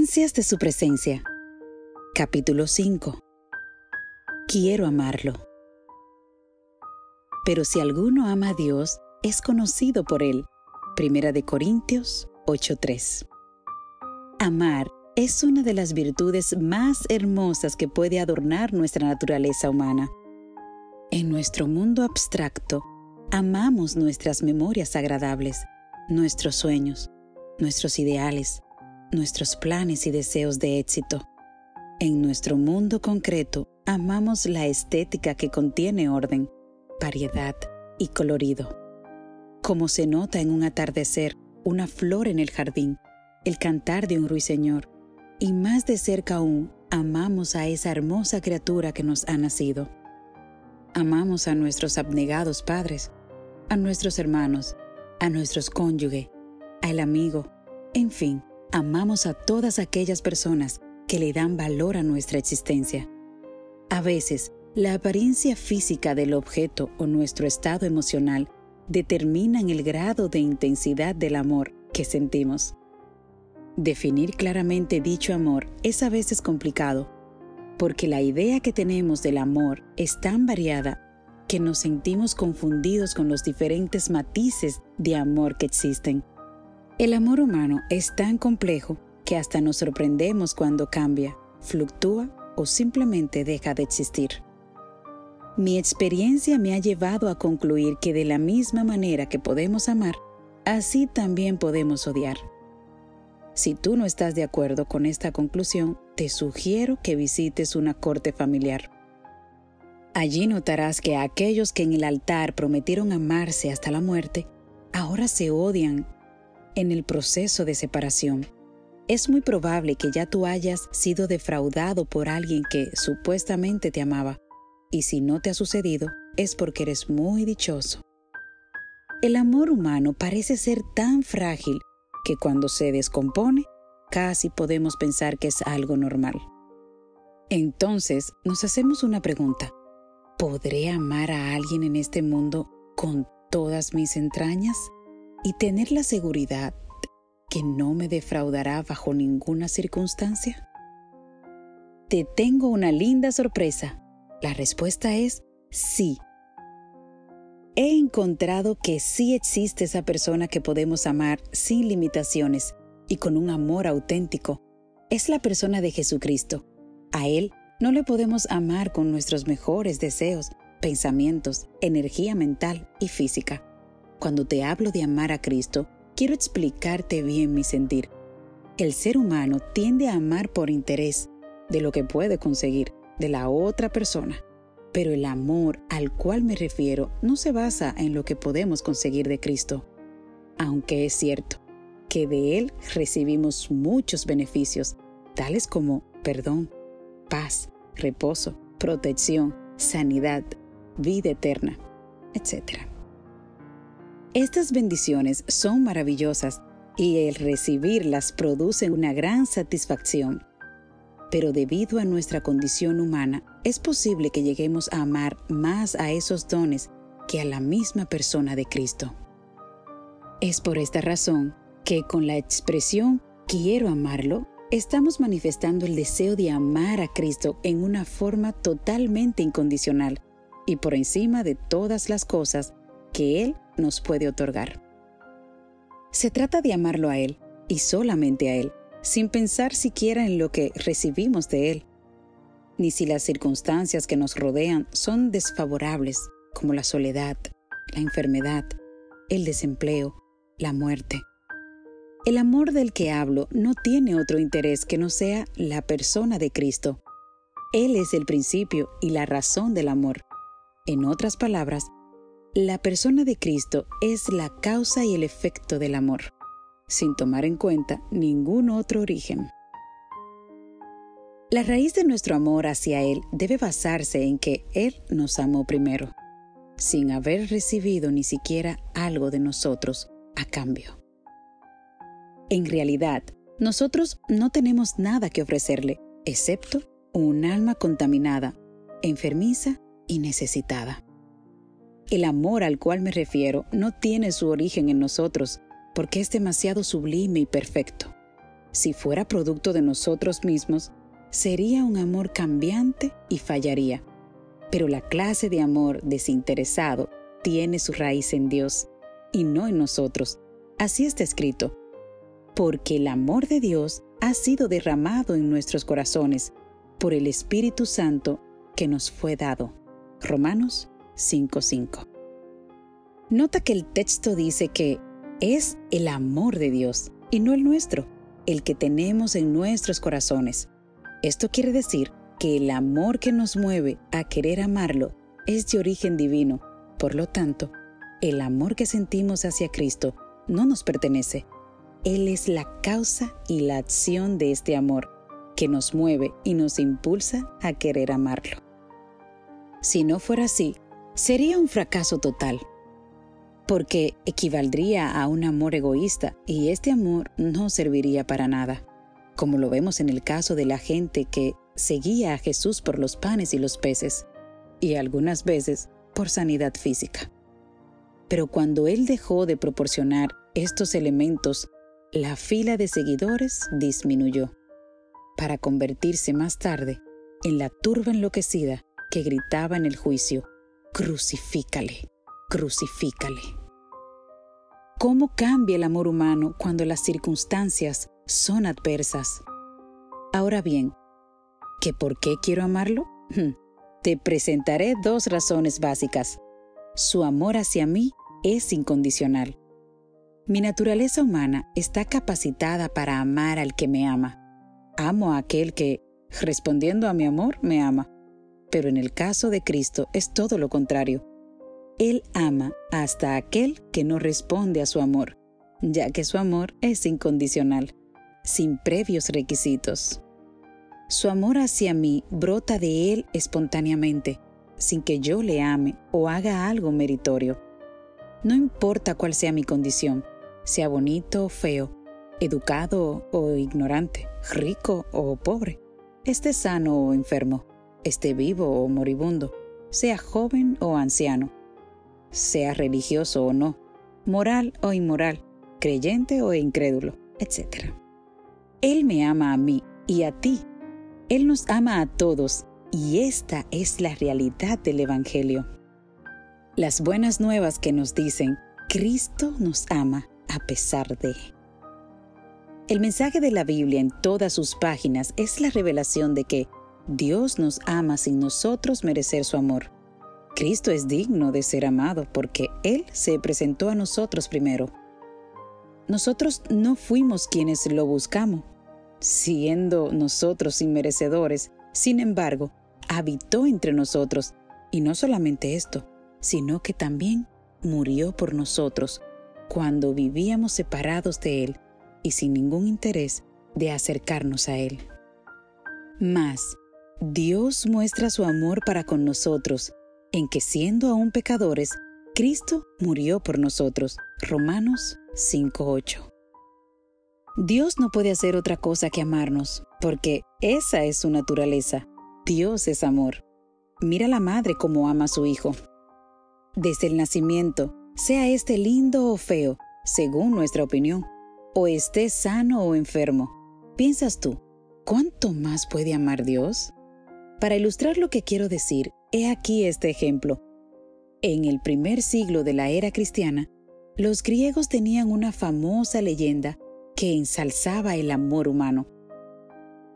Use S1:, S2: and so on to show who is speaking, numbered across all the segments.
S1: De su presencia. Capítulo 5. Quiero amarlo. Pero si alguno ama a Dios, es conocido por él. Primera de Corintios 8:3. Amar es una de las virtudes más hermosas que puede adornar nuestra naturaleza humana. En nuestro mundo abstracto, amamos nuestras memorias agradables, nuestros sueños, nuestros ideales, nuestros planes y deseos de éxito. En nuestro mundo concreto, amamos la estética que contiene orden, variedad y colorido. Como se nota en un atardecer, una flor en el jardín, el cantar de un ruiseñor, y más de cerca aún, amamos a esa hermosa criatura que nos ha nacido. Amamos a nuestros abnegados padres, a nuestros hermanos, a nuestros cónyuges, al amigo, en fin, amamos a todas aquellas personas que le dan valor a nuestra existencia. A veces, la apariencia física del objeto o nuestro estado emocional determinan el grado de intensidad del amor que sentimos. Definir claramente dicho amor es a veces complicado, porque la idea que tenemos del amor es tan variada que nos sentimos confundidos con los diferentes matices de amor que existen. El amor humano es tan complejo que hasta nos sorprendemos cuando cambia, fluctúa o simplemente deja de existir. Mi experiencia me ha llevado a concluir que de la misma manera que podemos amar, así también podemos odiar. Si tú no estás de acuerdo con esta conclusión, te sugiero que visites una corte familiar. Allí notarás que aquellos que en el altar prometieron amarse hasta la muerte, ahora se odian en el proceso de separación. Es muy probable que ya tú hayas sido defraudado por alguien que supuestamente te amaba, y si no te ha sucedido, es porque eres muy dichoso. El amor humano parece ser tan frágil que cuando se descompone, casi podemos pensar que es algo normal. Entonces nos hacemos una pregunta. ¿Podré amar a alguien en este mundo con todas mis entrañas? Y tener la seguridad que no me defraudará bajo ninguna circunstancia? Te tengo una linda sorpresa. La respuesta es sí. He encontrado que sí existe esa persona que podemos amar sin limitaciones y con un amor auténtico. Es la persona de Jesucristo. A Él no le podemos amar con nuestros mejores deseos, pensamientos, energía mental y física. Cuando te hablo de amar a Cristo, quiero explicarte bien mi sentir. El ser humano tiende a amar por interés de lo que puede conseguir de la otra persona, pero el amor al cual me refiero no se basa en lo que podemos conseguir de Cristo, aunque es cierto que de Él recibimos muchos beneficios, tales como perdón, paz, reposo, protección, sanidad, vida eterna, etc. Estas bendiciones son maravillosas y el recibirlas produce una gran satisfacción. Pero debido a nuestra condición humana, es posible que lleguemos a amar más a esos dones que a la misma persona de Cristo. Es por esta razón que con la expresión quiero amarlo, estamos manifestando el deseo de amar a Cristo en una forma totalmente incondicional y por encima de todas las cosas que Él nos puede otorgar. Se trata de amarlo a Él y solamente a Él, sin pensar siquiera en lo que recibimos de Él, ni si las circunstancias que nos rodean son desfavorables, como la soledad, la enfermedad, el desempleo, la muerte. El amor del que hablo no tiene otro interés que no sea la persona de Cristo. Él es el principio y la razón del amor. En otras palabras, la persona de Cristo es la causa y el efecto del amor, sin tomar en cuenta ningún otro origen. La raíz de nuestro amor hacia Él debe basarse en que Él nos amó primero, sin haber recibido ni siquiera algo de nosotros a cambio. En realidad, nosotros no tenemos nada que ofrecerle, excepto un alma contaminada, enfermiza y necesitada. El amor al cual me refiero no tiene su origen en nosotros, porque es demasiado sublime y perfecto. si fuera producto de nosotros mismos, sería un amor cambiante y fallaría. Pero la clase de amor desinteresado tiene su raíz en Dios y no en nosotros. Así está escrito. Porque el amor de Dios ha sido derramado en nuestros corazones por el Espíritu Santo que nos fue dado. Romanos 5:5. Nota que el texto dice que es el amor de Dios y no el nuestro, el que tenemos en nuestros corazones. Esto quiere decir que el amor que nos mueve a querer amarlo es de origen divino. Por lo tanto, el amor que sentimos hacia Cristo no nos pertenece. Él es la causa y la acción de este amor que nos mueve y nos impulsa a querer amarlo. Si no fuera así, sería un fracaso total, porque equivaldría a un amor egoísta y este amor no serviría para nada, como lo vemos en el caso de la gente que seguía a Jesús por los panes y los peces, y algunas veces por sanidad física. Pero cuando Él dejó de proporcionar estos elementos, la fila de seguidores disminuyó, para convertirse más tarde en la turba enloquecida que gritaba en el juicio, crucifícale, crucifícale. ¿Cómo cambia el amor humano cuando las circunstancias son adversas? Ahora bien, ¿que por qué quiero amarlo? Hmm, te presentaré dos razones básicas. Su amor hacia mí es incondicional. Mi naturaleza humana está capacitada para amar al que me ama. Amo a aquel que, respondiendo a mi amor, me ama. Pero en el caso de Cristo es todo lo contrario. Él ama hasta aquel que no responde a su amor, ya que su amor es incondicional, sin previos requisitos. Su amor hacia mí brota de Él espontáneamente, sin que yo le ame o haga algo meritorio. No importa cuál sea mi condición, sea bonito o feo, educado o ignorante, rico o pobre, esté sano o enfermo, esté vivo o moribundo, sea joven o anciano, sea religioso o no, moral o inmoral, creyente o incrédulo, etc. Él me ama a mí y a ti. Él nos ama a todos y esta es la realidad del Evangelio. Las buenas nuevas que nos dicen, Cristo nos ama a pesar de. El mensaje de la Biblia en todas sus páginas es la revelación de que Dios nos ama sin nosotros merecer su amor. Cristo es digno de ser amado porque Él se presentó a nosotros primero. Nosotros no fuimos quienes lo buscamos, siendo nosotros inmerecedores, sin embargo, habitó entre nosotros, y no solamente esto, sino que también murió por nosotros cuando vivíamos separados de Él y sin ningún interés de acercarnos a Él. Mas, Dios muestra su amor para con nosotros en que siendo aún pecadores, Cristo murió por nosotros. Romanos 5.8. Dios no puede hacer otra cosa que amarnos, porque esa es su naturaleza. Dios es amor. Mira la madre como ama a su hijo. Desde el nacimiento, sea este lindo o feo, según nuestra opinión, o esté sano o enfermo, piensas tú, ¿cuánto más puede amar Dios? Para ilustrar lo que quiero decir, He aquí este ejemplo. En el primer siglo de la era cristiana, los griegos tenían una famosa leyenda que ensalzaba el amor humano.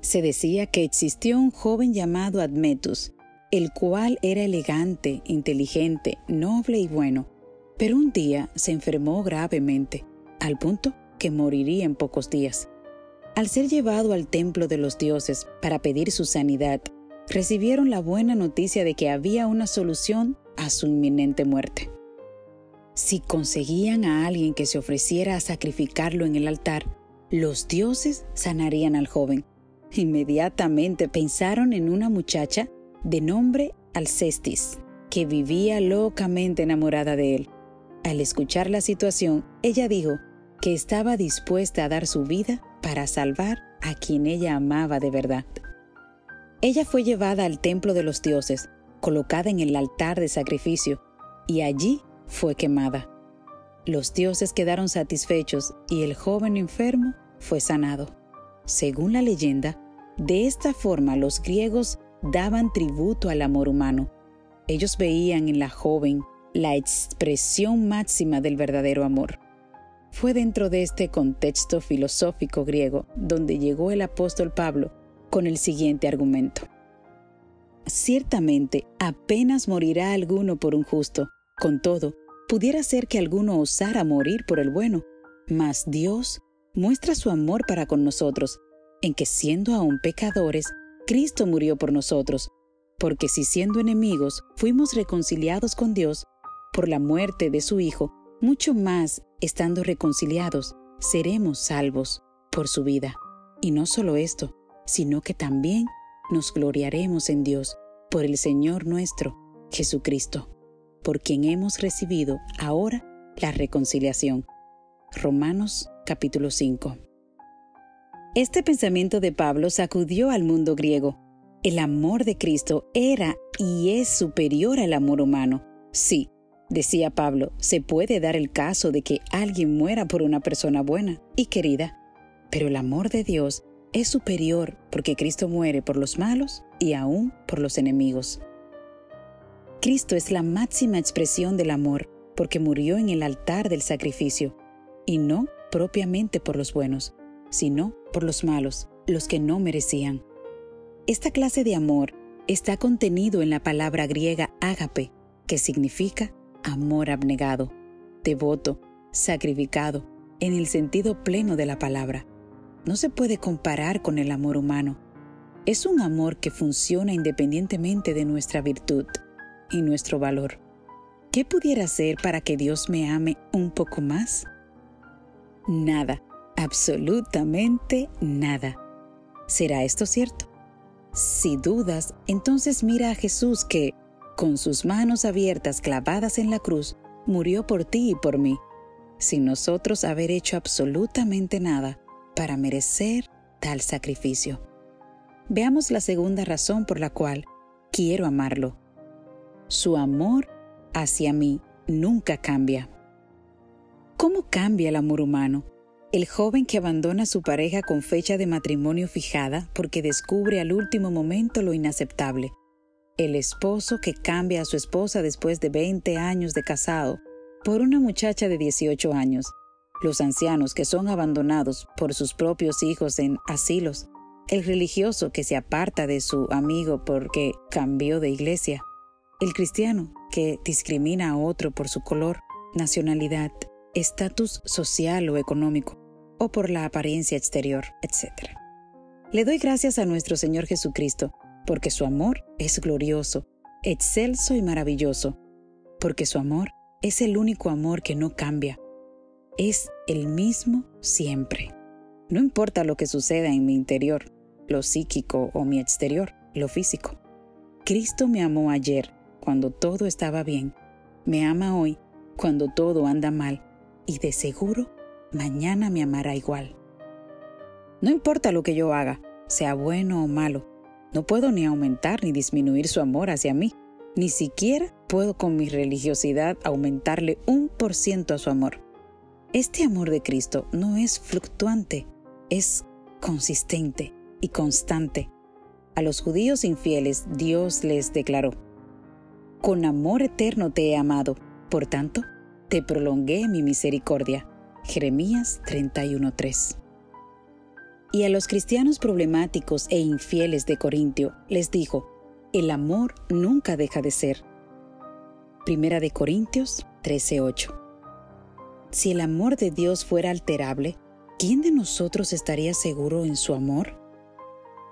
S1: Se decía que existió un joven llamado Admetus, el cual era elegante, inteligente, noble y bueno, pero un día se enfermó gravemente, al punto que moriría en pocos días. Al ser llevado al templo de los dioses para pedir su sanidad, recibieron la buena noticia de que había una solución a su inminente muerte. Si conseguían a alguien que se ofreciera a sacrificarlo en el altar, los dioses sanarían al joven. Inmediatamente pensaron en una muchacha de nombre Alcestis, que vivía locamente enamorada de él. Al escuchar la situación, ella dijo que estaba dispuesta a dar su vida para salvar a quien ella amaba de verdad. Ella fue llevada al templo de los dioses, colocada en el altar de sacrificio, y allí fue quemada. Los dioses quedaron satisfechos y el joven enfermo fue sanado. Según la leyenda, de esta forma los griegos daban tributo al amor humano. Ellos veían en la joven la expresión máxima del verdadero amor. Fue dentro de este contexto filosófico griego donde llegó el apóstol Pablo con el siguiente argumento. Ciertamente apenas morirá alguno por un justo, con todo, pudiera ser que alguno osara morir por el bueno, mas Dios muestra su amor para con nosotros, en que siendo aún pecadores, Cristo murió por nosotros, porque si siendo enemigos fuimos reconciliados con Dios por la muerte de su Hijo, mucho más, estando reconciliados, seremos salvos por su vida. Y no solo esto, sino que también nos gloriaremos en Dios por el Señor nuestro, Jesucristo, por quien hemos recibido ahora la reconciliación. Romanos capítulo 5. Este pensamiento de Pablo sacudió al mundo griego. El amor de Cristo era y es superior al amor humano. Sí, decía Pablo, se puede dar el caso de que alguien muera por una persona buena y querida, pero el amor de Dios es superior porque Cristo muere por los malos y aún por los enemigos. Cristo es la máxima expresión del amor porque murió en el altar del sacrificio, y no propiamente por los buenos, sino por los malos, los que no merecían. Esta clase de amor está contenido en la palabra griega ágape, que significa amor abnegado, devoto, sacrificado, en el sentido pleno de la palabra no se puede comparar con el amor humano. Es un amor que funciona independientemente de nuestra virtud y nuestro valor. ¿Qué pudiera hacer para que Dios me ame un poco más? Nada, absolutamente nada. ¿Será esto cierto? Si dudas, entonces mira a Jesús que, con sus manos abiertas clavadas en la cruz, murió por ti y por mí, sin nosotros haber hecho absolutamente nada para merecer tal sacrificio. Veamos la segunda razón por la cual quiero amarlo. Su amor hacia mí nunca cambia. ¿Cómo cambia el amor humano? El joven que abandona a su pareja con fecha de matrimonio fijada porque descubre al último momento lo inaceptable. El esposo que cambia a su esposa después de 20 años de casado por una muchacha de 18 años los ancianos que son abandonados por sus propios hijos en asilos, el religioso que se aparta de su amigo porque cambió de iglesia, el cristiano que discrimina a otro por su color, nacionalidad, estatus social o económico, o por la apariencia exterior, etc. Le doy gracias a nuestro Señor Jesucristo, porque su amor es glorioso, excelso y maravilloso, porque su amor es el único amor que no cambia, es el mismo siempre. No importa lo que suceda en mi interior, lo psíquico o mi exterior, lo físico. Cristo me amó ayer cuando todo estaba bien, me ama hoy cuando todo anda mal y de seguro mañana me amará igual. No importa lo que yo haga, sea bueno o malo, no puedo ni aumentar ni disminuir su amor hacia mí, ni siquiera puedo con mi religiosidad aumentarle un por ciento a su amor. Este amor de Cristo no es fluctuante, es consistente y constante. A los judíos infieles Dios les declaró, Con amor eterno te he amado, por tanto, te prolongué mi misericordia. Jeremías 31:3. Y a los cristianos problemáticos e infieles de Corintio les dijo, el amor nunca deja de ser. Primera de Corintios 13:8. Si el amor de Dios fuera alterable, ¿quién de nosotros estaría seguro en su amor?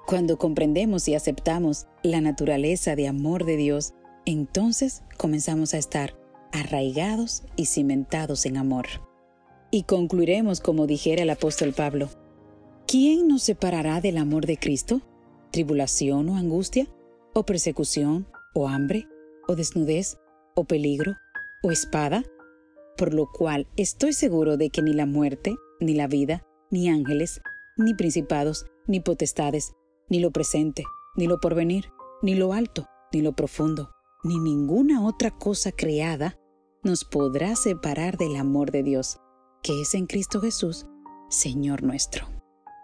S1: Cuando comprendemos y aceptamos la naturaleza de amor de Dios, entonces comenzamos a estar arraigados y cimentados en amor. Y concluiremos como dijera el apóstol Pablo, ¿quién nos separará del amor de Cristo? ¿Tribulación o angustia? ¿O persecución? ¿O hambre? ¿O desnudez? ¿O peligro? ¿O espada? Por lo cual estoy seguro de que ni la muerte, ni la vida, ni ángeles, ni principados, ni potestades, ni lo presente, ni lo porvenir, ni lo alto, ni lo profundo, ni ninguna otra cosa creada nos podrá separar del amor de Dios, que es en Cristo Jesús, Señor nuestro.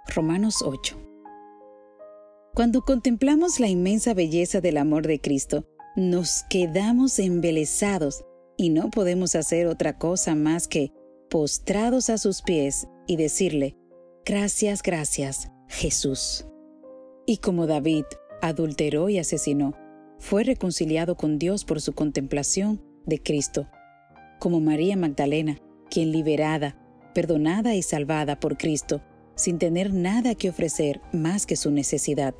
S1: Romanos 8. Cuando contemplamos la inmensa belleza del amor de Cristo, nos quedamos embelesados y no podemos hacer otra cosa más que postrados a sus pies y decirle, gracias, gracias, Jesús. Y como David adulteró y asesinó, fue reconciliado con Dios por su contemplación de Cristo, como María Magdalena, quien liberada, perdonada y salvada por Cristo, sin tener nada que ofrecer más que su necesidad.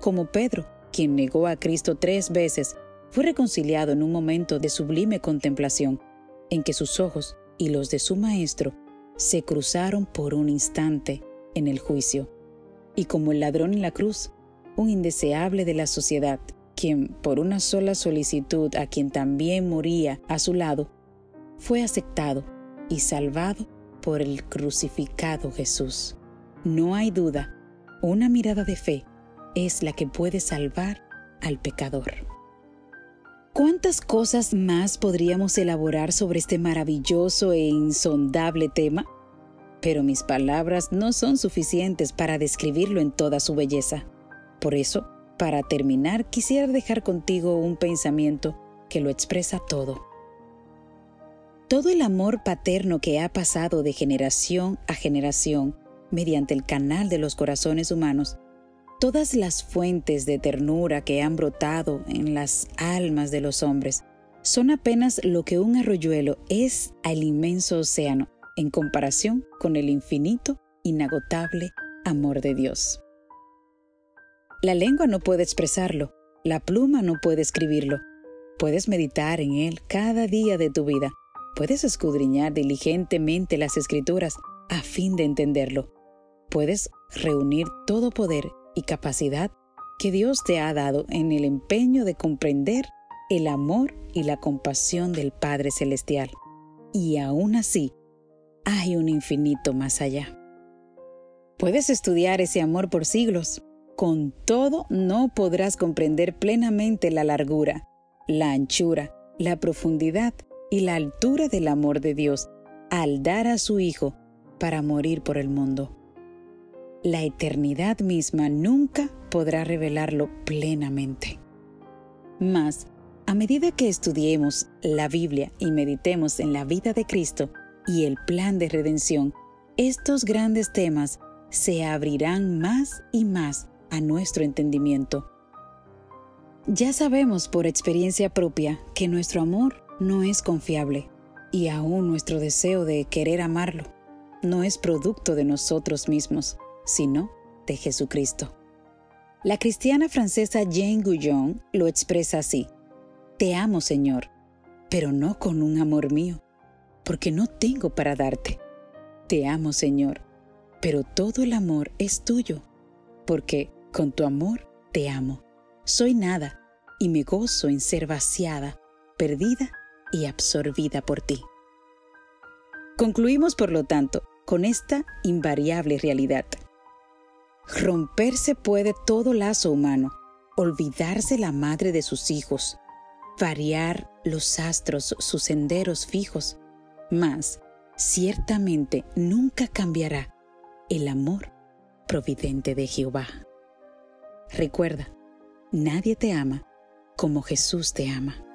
S1: Como Pedro, quien negó a Cristo tres veces, fue reconciliado en un momento de sublime contemplación, en que sus ojos y los de su Maestro se cruzaron por un instante en el juicio. Y como el ladrón en la cruz, un indeseable de la sociedad, quien por una sola solicitud a quien también moría a su lado, fue aceptado y salvado por el crucificado Jesús. No hay duda, una mirada de fe es la que puede salvar al pecador. ¿Cuántas cosas más podríamos elaborar sobre este maravilloso e insondable tema? Pero mis palabras no son suficientes para describirlo en toda su belleza. Por eso, para terminar, quisiera dejar contigo un pensamiento que lo expresa todo. Todo el amor paterno que ha pasado de generación a generación mediante el canal de los corazones humanos, todas las fuentes de ternura que han brotado en las almas de los hombres son apenas lo que un arroyuelo es al inmenso océano en comparación con el infinito, inagotable amor de Dios. La lengua no puede expresarlo, la pluma no puede escribirlo. Puedes meditar en él cada día de tu vida, puedes escudriñar diligentemente las escrituras a fin de entenderlo puedes reunir todo poder y capacidad que Dios te ha dado en el empeño de comprender el amor y la compasión del Padre Celestial. Y aún así, hay un infinito más allá. Puedes estudiar ese amor por siglos. Con todo, no podrás comprender plenamente la largura, la anchura, la profundidad y la altura del amor de Dios al dar a su Hijo para morir por el mundo la eternidad misma nunca podrá revelarlo plenamente. Mas, a medida que estudiemos la Biblia y meditemos en la vida de Cristo y el plan de redención, estos grandes temas se abrirán más y más a nuestro entendimiento. Ya sabemos por experiencia propia que nuestro amor no es confiable y aún nuestro deseo de querer amarlo no es producto de nosotros mismos sino de Jesucristo. La cristiana francesa Jane Guyon lo expresa así. Te amo, Señor, pero no con un amor mío, porque no tengo para darte. Te amo, Señor, pero todo el amor es tuyo, porque con tu amor te amo. Soy nada y me gozo en ser vaciada, perdida y absorbida por ti. Concluimos, por lo tanto, con esta invariable realidad. Romperse puede todo lazo humano, olvidarse la madre de sus hijos, variar los astros sus senderos fijos, mas ciertamente nunca cambiará el amor providente de Jehová. Recuerda, nadie te ama como Jesús te ama.